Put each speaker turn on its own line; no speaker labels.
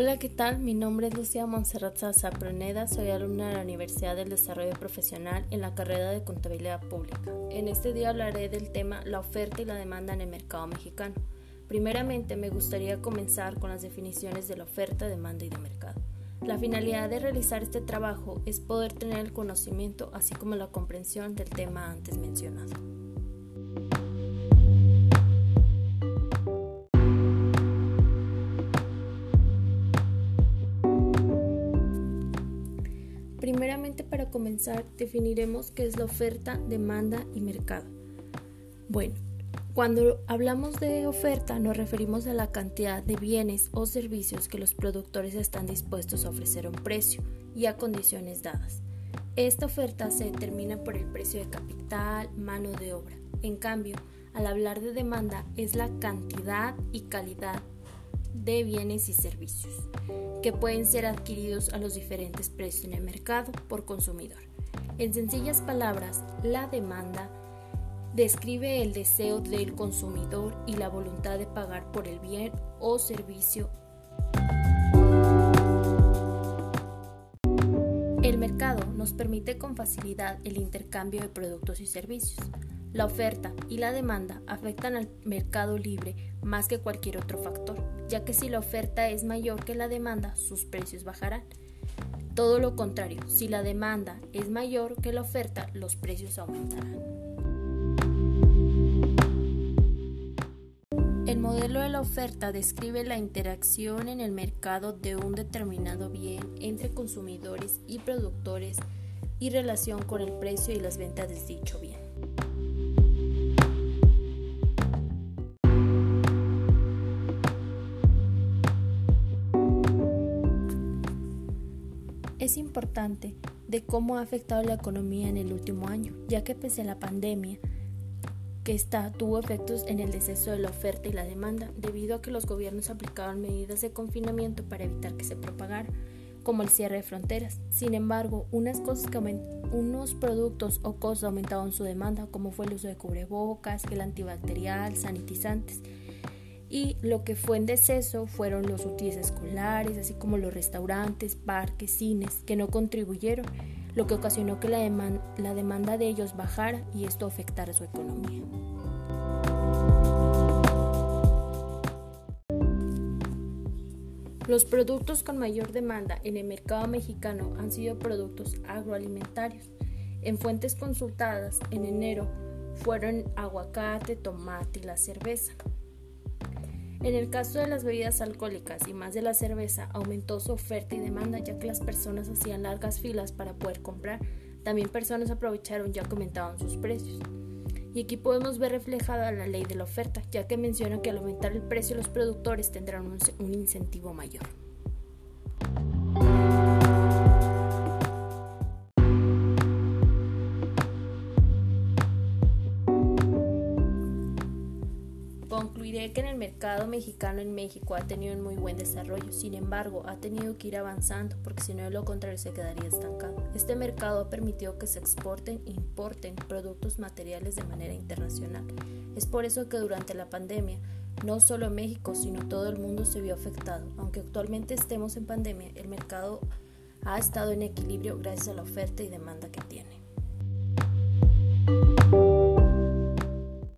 Hola, ¿qué tal? Mi nombre es Lucía Monserrat Sasa Proneda, soy alumna de la Universidad del Desarrollo Profesional en la carrera de Contabilidad Pública. En este día hablaré del tema la oferta y la demanda en el mercado mexicano. Primeramente, me gustaría comenzar con las definiciones de la oferta, demanda y de mercado. La finalidad de realizar este trabajo es poder tener el conocimiento así como la comprensión del tema antes mencionado. Primeramente, para comenzar, definiremos qué es la oferta, demanda y mercado. Bueno, cuando hablamos de oferta nos referimos a la cantidad de bienes o servicios que los productores están dispuestos a ofrecer a un precio y a condiciones dadas. Esta oferta se determina por el precio de capital, mano de obra. En cambio, al hablar de demanda es la cantidad y calidad de bienes y servicios que pueden ser adquiridos a los diferentes precios en el mercado por consumidor. En sencillas palabras, la demanda describe el deseo del consumidor y la voluntad de pagar por el bien o servicio. El mercado nos permite con facilidad el intercambio de productos y servicios. La oferta y la demanda afectan al mercado libre más que cualquier otro factor, ya que si la oferta es mayor que la demanda, sus precios bajarán. Todo lo contrario, si la demanda es mayor que la oferta, los precios aumentarán. El modelo de la oferta describe la interacción en el mercado de un determinado bien entre consumidores y productores y relación con el precio y las ventas de dicho bien. Es importante de cómo ha afectado la economía en el último año, ya que pese a la pandemia que está tuvo efectos en el deceso de la oferta y la demanda debido a que los gobiernos aplicaban medidas de confinamiento para evitar que se propagara, como el cierre de fronteras. Sin embargo, unas cosas que unos productos o cosas aumentaban su demanda, como fue el uso de cubrebocas, el antibacterial, sanitizantes, y lo que fue en deceso fueron los útiles escolares, así como los restaurantes, parques, cines, que no contribuyeron, lo que ocasionó que la, la demanda de ellos bajara y esto afectara su economía. Los productos con mayor demanda en el mercado mexicano han sido productos agroalimentarios. En fuentes consultadas en enero fueron aguacate, tomate y la cerveza. En el caso de las bebidas alcohólicas y más de la cerveza, aumentó su oferta y demanda ya que las personas hacían largas filas para poder comprar. También personas aprovecharon ya aumentaban sus precios. Y aquí podemos ver reflejada la ley de la oferta, ya que menciona que al aumentar el precio los productores tendrán un incentivo mayor. Concluiré que en el mercado mexicano en México ha tenido un muy buen desarrollo, sin embargo ha tenido que ir avanzando porque si no de lo contrario se quedaría estancado. Este mercado ha permitido que se exporten e importen productos materiales de manera internacional. Es por eso que durante la pandemia no solo México sino todo el mundo se vio afectado. Aunque actualmente estemos en pandemia, el mercado ha estado en equilibrio gracias a la oferta y demanda que tiene.